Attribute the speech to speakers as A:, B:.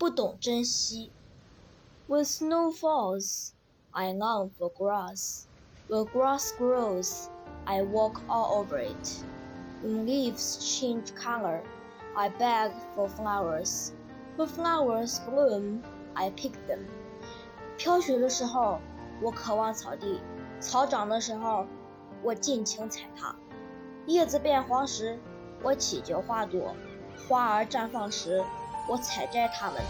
A: 不懂珍惜。When snow falls, I long for grass. When grass grows, I walk all over it. When leaves change color, I beg for flowers. When flowers bloom, I pick them. 飘雪的时候，我渴望草地；草长的时候，我尽情踩它。叶子变黄时，我祈求花朵；花儿绽放时， 我采摘他们